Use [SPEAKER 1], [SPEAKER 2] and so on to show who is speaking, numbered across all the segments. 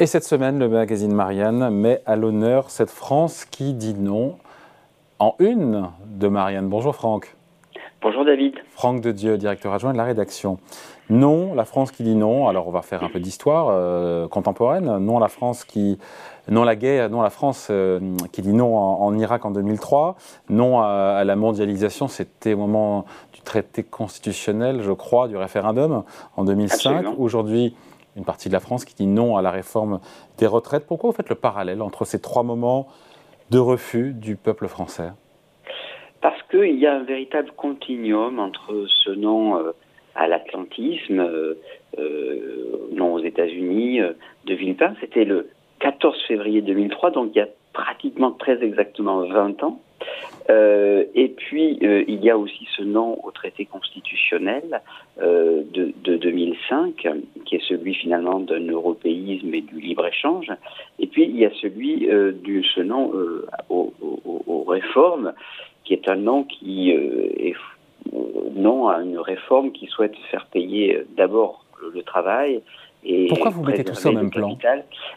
[SPEAKER 1] Et cette semaine, le magazine Marianne met à l'honneur cette France qui dit non en une de Marianne. Bonjour Franck.
[SPEAKER 2] Bonjour David.
[SPEAKER 1] Franck de Dieu, directeur adjoint de la rédaction. Non, la France qui dit non. Alors on va faire un peu d'histoire euh, contemporaine. Non, la France qui non la guerre, non la France euh, qui dit non en, Irak en 2003. Non à, la mondialisation, c'était au moment du traité constitutionnel, je crois, du référendum en 2005. Aujourd'hui, une partie de la France qui dit non à la réforme des retraites. Pourquoi vous faites le parallèle entre ces trois moments de refus du peuple français?
[SPEAKER 2] Parce qu'il y a un véritable continuum entre ce non euh, à l'atlantisme, euh, euh, non aux États-Unis, de Villepin. C'était le 14 février 2003, donc il y a pratiquement très exactement 20 ans. Euh, et puis, euh, il y a aussi ce non au traité constitutionnel euh, de, de, 2005, qui est celui finalement d'un européisme et du libre-échange. Et puis, il y a celui du ce non aux, réformes, qui est un non qui est à une réforme qui souhaite faire payer d'abord le travail
[SPEAKER 1] pourquoi vous mettez tout ça au même plan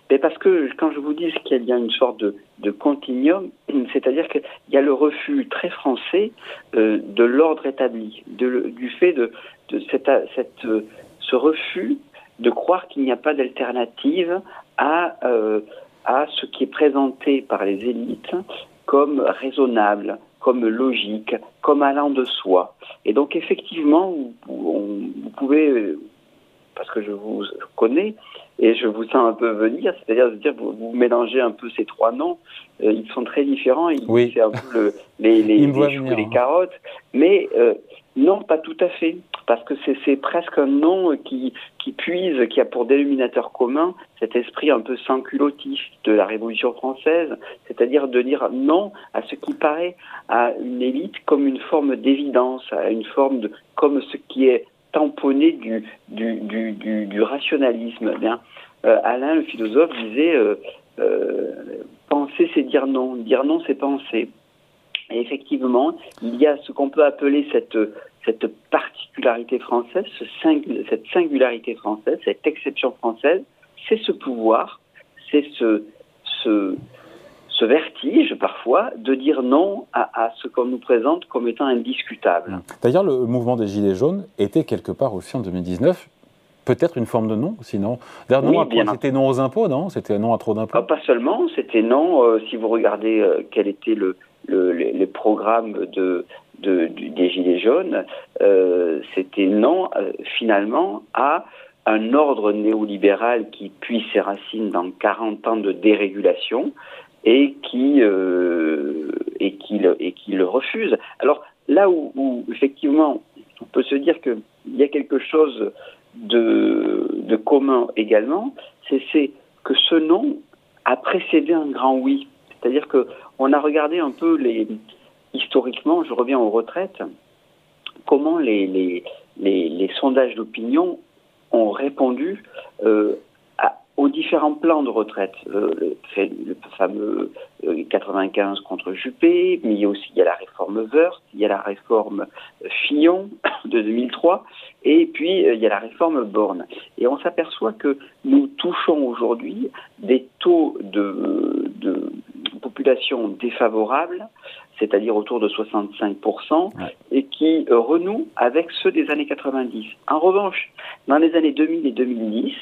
[SPEAKER 2] Mais Parce que quand je vous dis qu'il y a une sorte de, de continuum, c'est-à-dire qu'il y a le refus très français euh, de l'ordre établi, de, du fait de, de cette, cette, euh, ce refus de croire qu'il n'y a pas d'alternative à, euh, à ce qui est présenté par les élites comme raisonnable, comme logique, comme allant de soi. Et donc effectivement, vous pouvez parce que je vous connais et je vous sens un peu venir, c'est-à-dire de dire vous, vous mélangez un peu ces trois noms, euh, ils sont très différents,
[SPEAKER 1] oui.
[SPEAKER 2] c'est un peu les, les, les choux les carottes, mais euh, non, pas tout à fait, parce que c'est presque un nom qui, qui puise, qui a pour dénominateur commun cet esprit un peu sans culottif de la Révolution française, c'est-à-dire de dire non à ce qui paraît à une élite comme une forme d'évidence, à une forme de comme ce qui est tamponné du, du, du, du, rationalisme. Eh euh, Alain, le philosophe, disait euh, euh, penser, c'est dire non. Dire non, c'est penser. Et effectivement, il y a ce qu'on peut appeler cette, cette particularité française, ce cette singularité française, cette exception française, c'est ce pouvoir, c'est ce, ce, ce vertige parfois de dire non à, ce qu'on nous présente comme étant indiscutable.
[SPEAKER 1] D'ailleurs, le mouvement des Gilets jaunes était quelque part aussi en 2019 peut-être une forme de non, sinon. non c'était non aux impôts, non? C'était non à trop d'impôts?
[SPEAKER 2] Ah, Pas seulement, c'était non, euh, si vous regardez euh, quel était le, le, les, programmes de, de, des Gilets jaunes, euh, c'était non, finalement, à un ordre néolibéral qui puise ses racines dans 40 ans de dérégulation, et qui euh, et qui le, et qui le refuse. Alors là où, effectivement on peut se dire qu'il y a quelque chose de, de commun également, c'est que ce non a précédé un grand oui. C'est-à-dire que on a regardé un peu les historiquement, je reviens aux retraites, comment les, les, les, sondages d'opinion ont répondu euh, aux différents plans de retraite. Euh, le, fameux 95 euh, contre Juppé, mais il y a aussi il y a la réforme Wörth, il y a la réforme euh, Fillon de 2003, et puis il y a la réforme Borne. Et on s'aperçoit que nous touchons aujourd'hui des taux de, population défavorable, c'est-à-dire autour de 65%, et qui renouent avec ceux des années 90. En revanche, dans les années 2000 et 2010,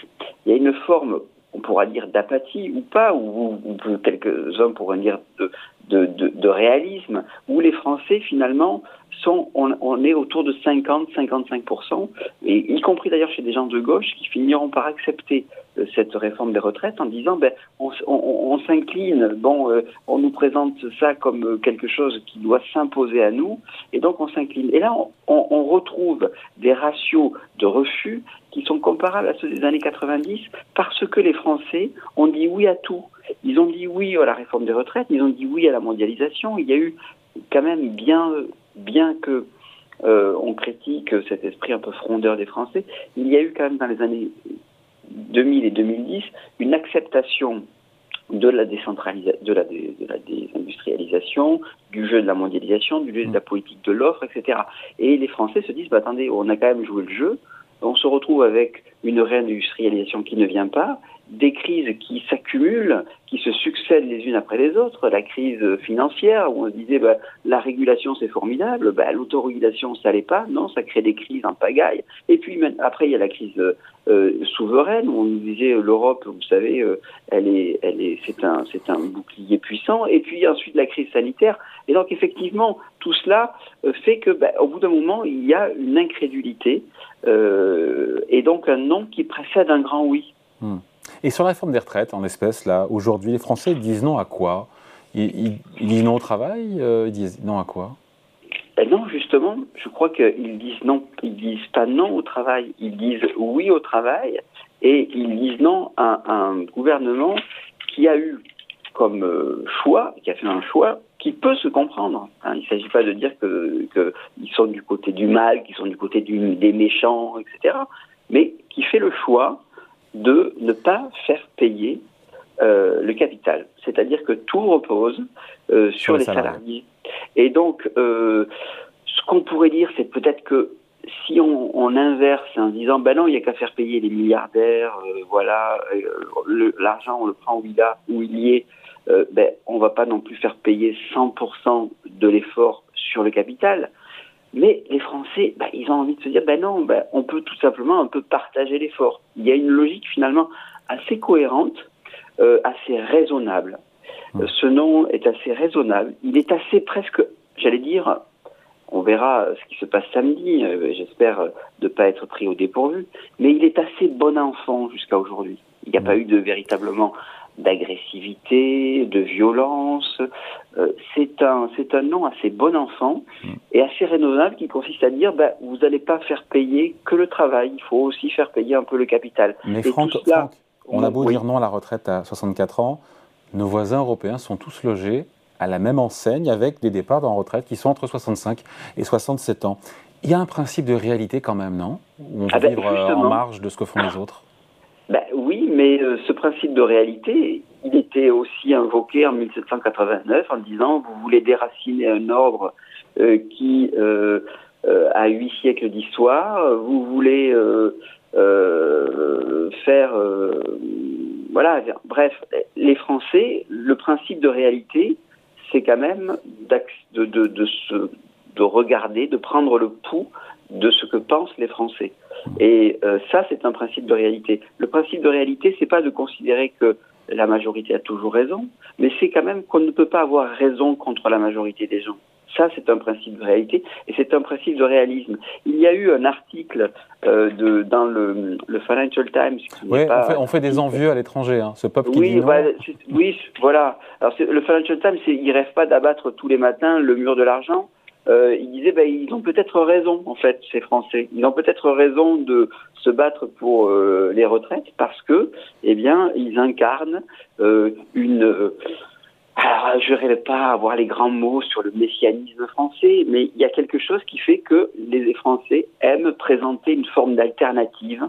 [SPEAKER 2] il y a une forme, on pourra dire d'apathie ou pas, ou, quelques-uns pourraient dire de, de, réalisme, où les Français finalement sont, on, est autour de 50-55%, et y compris d'ailleurs chez des gens de gauche qui finiront par accepter euh, cette réforme des retraites en disant ben on, s'incline, bon, euh, on nous présente ça comme euh, quelque chose qui doit s'imposer à nous, et donc on s'incline. Et là, on, retrouve des ratios de refus qui sont comparables à ceux des années 90 parce que les Français ont dit oui à tout. Ils ont dit oui à la réforme des retraites, ils ont dit oui à la mondialisation. Il y a eu quand même bien, bien que euh, on critique cet esprit un peu frondeur des Français, il y a eu quand même dans les années 2000 et 2010 une acceptation de la, décentralisation, de la, de la désindustrialisation, du jeu de la mondialisation, du jeu de la politique de l'offre, etc. Et les Français se disent, bah, attendez, on a quand même joué le jeu, on se retrouve avec une réindustrialisation qui ne vient pas, des crises qui s'accumulent, qui se succèdent les unes après les autres. La crise financière, où on disait bah, la régulation c'est formidable, bah, l'autorégulation ça l'est pas, non, ça crée des crises en pagaille. Et puis après il y a la crise euh, souveraine, où on nous disait l'Europe, vous savez, euh, elle est, elle est, c'est un, c'est un bouclier puissant. Et puis ensuite la crise sanitaire. Et donc effectivement tout cela euh, fait que, bah, au bout d'un moment, il y a une incrédulité et donc un non qui précède un grand oui.
[SPEAKER 1] Hmm. Et sur la réforme des retraites, en espèces, là, aujourd'hui, les Français disent non à quoi? Ils, disent non au travail euh, Ils disent non à quoi?
[SPEAKER 2] Ben Non, justement, je crois qu'ils disent non. Ils disent pas non au travail, ils disent oui au travail et ils disent non à, un gouvernement qui a eu comme euh, choix, qui a fait un choix qui peut se comprendre. Hein. Il ne s'agit pas de dire qu'ils que sont du côté du mal, qu'ils sont du côté des méchants, etc. Mais qui fait le choix de ne pas faire payer euh, le capital. C'est-à-dire que tout repose euh, sur, les salariés. Et donc, euh, ce qu'on pourrait dire, c'est peut-être que si on, inverse en disant, ben non, il n'y a qu'à faire payer les milliardaires, voilà, l'argent, on le prend où il, a, où il y est, ben, on va pas non plus faire payer 100% de l'effort sur le capital. Mais les Français, bah, ils ont envie de se dire, ben non, bah, on peut tout simplement un peu partager l'effort. Il y a une logique finalement assez cohérente, euh, assez raisonnable. Euh, ce nom est assez raisonnable. Il est assez presque, j'allais dire, on verra ce qui se passe samedi. Euh, j'espère de ne pas être pris au dépourvu. Mais il est assez bon enfant jusqu'à aujourd'hui. Il n'y a pas eu de véritablement d'agressivité, de violence. Euh, c'est un, c'est un nom assez bon enfant et assez raisonnable qui consiste à dire ben, vous n'allez pas faire payer que le travail, il faut aussi faire payer un peu le capital.
[SPEAKER 1] Mais Franck, on a beau dire non à la retraite à 64 ans, nos voisins européens sont tous logés à la même enseigne avec des départs en retraite qui sont entre 65 et 67 ans. Il y a un principe de réalité quand même, non? Où on va ah ben, vivre euh, en marge de ce que font les autres?
[SPEAKER 2] Mais euh, ce principe de réalité, il était aussi invoqué en 1789 en disant vous voulez déraciner un ordre euh, qui euh, a huit siècles d'histoire, vous voulez faire voilà, bref, les Français, le principe de réalité, c'est quand même de, de, de, se, de regarder, de prendre le pouls de ce que pensent les Français. Et euh, ça, c'est un principe de réalité. Le principe de réalité, c'est pas de considérer que la majorité a toujours raison, mais c'est quand même qu'on ne peut pas avoir raison contre la majorité des gens. Ça, c'est un principe de réalité et c'est un principe de réalisme. Il y a eu un article euh, de, dans le, le, Financial Times.
[SPEAKER 1] Oui, on, fait, des envieux à l'étranger, hein, ce peuple qui
[SPEAKER 2] oui,
[SPEAKER 1] dit non.
[SPEAKER 2] oui, voilà. Alors, le Financial Times, il rêve pas d'abattre tous les matins le mur de l'argent, euh, il disait ben, ils ont peut-être raison en fait ces Français. Ils ont peut-être raison de se battre pour euh, les retraites parce que eh bien ils incarnent euh, une euh, alors, je ne pas avoir les grands mots sur le messianisme français, mais il y a quelque chose qui fait que les Français aiment présenter une forme d'alternative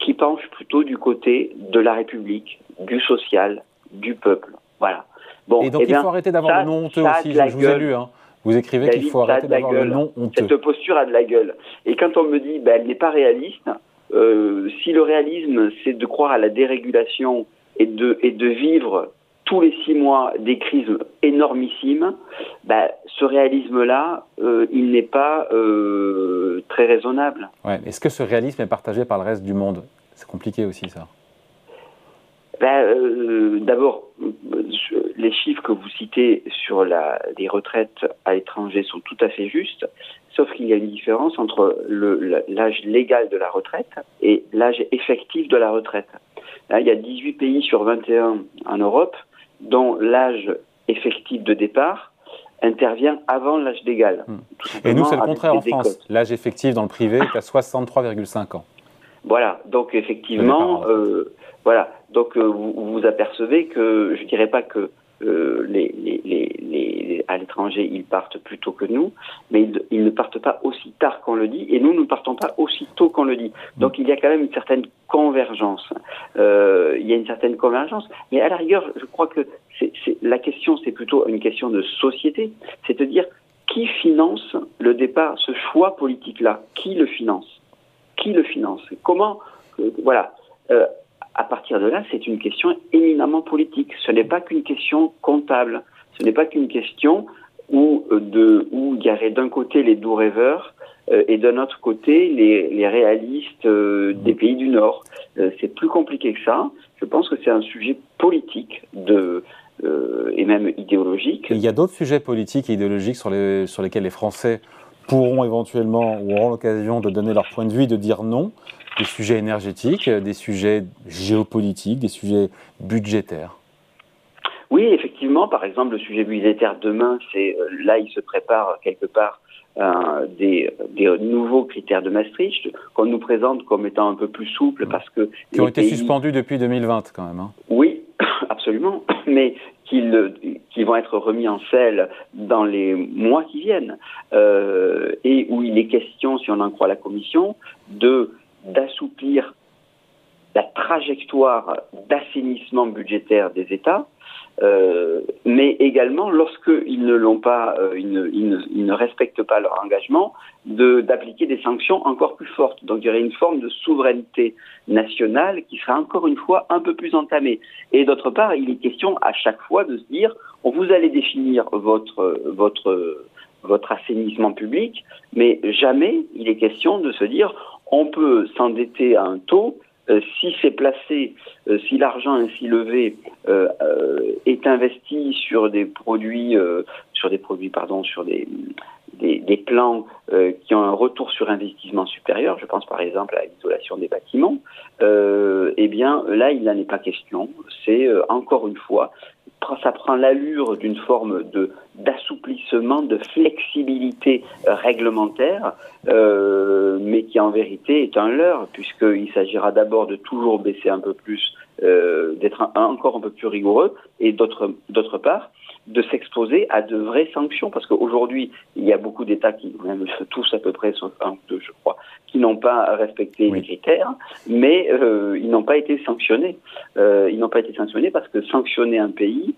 [SPEAKER 2] qui penche plutôt du côté de la République, du social, du peuple. Voilà.
[SPEAKER 1] Bon, et donc eh il faut arrêter d'avoir le nom honteux aussi, je vous ai lu. Hein. Vous écrivez qu'il faut arrêter d'avoir le nom honteux.
[SPEAKER 2] Cette posture a de la gueule. Et quand on me dit, ben, elle n'est pas réaliste, euh, si le réalisme, c'est de croire à la dérégulation et de, et de vivre tous les six mois des crises énormissimes, ben, ce réalisme-là, euh, il n'est pas euh, très raisonnable.
[SPEAKER 1] Ouais. Est-ce que ce réalisme est partagé par le reste du monde? C'est compliqué aussi, ça.
[SPEAKER 2] Ben, D'abord, les chiffres que vous citez sur la, les retraites à l'étranger sont tout à fait justes, sauf qu'il y a une différence entre l'âge légal de la retraite et l'âge effectif de la retraite. Là, il y a 18 pays sur 21 en Europe dont l'âge effectif de départ intervient avant l'âge légal.
[SPEAKER 1] Hmm. Et nous, c'est le contraire en France. L'âge effectif dans le privé est à 63,5 ans.
[SPEAKER 2] Voilà, donc effectivement, euh, voilà, donc euh, vous, vous apercevez que je dirais pas que euh, à l'étranger, ils partent plus tôt que nous, mais ils, ne partent pas aussi tard qu'on le dit, et nous, ne partons pas aussi tôt qu'on le dit. Donc il y a quand même une certaine convergence. Euh, il y a une certaine convergence, mais à la rigueur, je crois que la question, c'est plutôt une question de société, c'est-à-dire qui finance le départ, ce choix politique-là? Qui le finance? Qui le finance? Comment? Voilà. À partir de là, c'est une question éminemment politique. Ce n'est pas qu'une question comptable. Ce n'est pas qu'une question où, de, où il y aurait d'un côté les doux rêveurs et d'un autre côté les, les réalistes des pays du Nord. c'est plus compliqué que ça. Je pense que c'est un sujet politique de, euh, et même idéologique.
[SPEAKER 1] il y a d'autres sujets politiques et idéologiques sur, les, sur lesquels les Français pourront éventuellement ou auront l'occasion de donner leur point de vue et de dire non. Des sujets énergétiques, des sujets géopolitiques, des sujets budgétaires.
[SPEAKER 2] Oui, effectivement. Par exemple, le sujet budgétaire demain, c'est euh, là, il se prépare quelque part euh, des, des, nouveaux critères de Maastricht qu'on nous présente comme étant un peu plus souples parce que
[SPEAKER 1] qui ont été suspendus depuis 2020 quand même. Hein.
[SPEAKER 2] Oui, absolument, mais qu'ils vont être remis en selle dans les mois qui viennent, euh, et où il est question, si on en croit la Commission, de d'assouplir la trajectoire d'assainissement budgétaire des États euh, mais également lorsqu'ils ne l'ont pas, euh, ils, ne, respectent pas leur engagement, d'appliquer des sanctions encore plus fortes. Donc il y aurait une forme de souveraineté nationale qui sera encore une fois un peu plus entamée. Et d'autre part, il est question à chaque fois de se dire, on vous allez définir votre votre votre assainissement public, mais jamais il est question de se dire on peut s'endetter à un taux euh, si c'est placé, euh, si l'argent ainsi levé euh, est investi sur des produits, sur des produits, pardon, sur des, des, plans qui ont un retour sur investissement supérieur, je pense par exemple à l'isolation des bâtiments, eh bien là, il n'en est pas question. C'est encore une fois ça prend l'allure d'une forme de d'assouplissement, de flexibilité réglementaire, euh, mais qui en vérité est un leurre, puisqu'il s'agira d'abord de toujours baisser un peu plus, euh, d'être encore un peu plus rigoureux, et d'autre d'autre part, de s'exposer à de vraies sanctions, parce qu'aujourd'hui, il y a beaucoup d'États qui, même tous à peu près, sauf un ou deux, je crois, qui n'ont pas respecté les critères, mais euh, ils n'ont pas été sanctionnés. Euh, ils n'ont pas été sanctionnés parce que sanctionner un pays,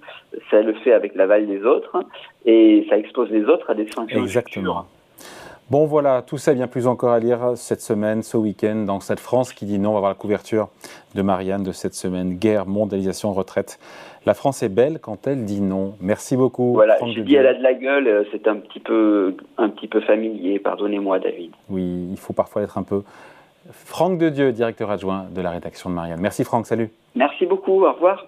[SPEAKER 2] ça le fait avec l'aval des autres, et ça expose les autres à des sanctions.
[SPEAKER 1] Exactement. Bon voilà, tout ça bien plus encore à lire cette semaine, ce week-end, dans cette France qui dit non. On va voir la couverture de Marianne de cette semaine. Guerre, mondialisation, retraite. La France est belle quand elle dit non. Merci beaucoup.
[SPEAKER 2] Voilà, je dis elle a de la gueule, euh, c'est un petit peu, un petit peu familier. Pardonnez-moi, David.
[SPEAKER 1] Oui, il faut parfois être un peu. Franck de Dieu, directeur adjoint de la rédaction de Marianne. Merci Franck, salut.
[SPEAKER 2] Merci beaucoup, au revoir.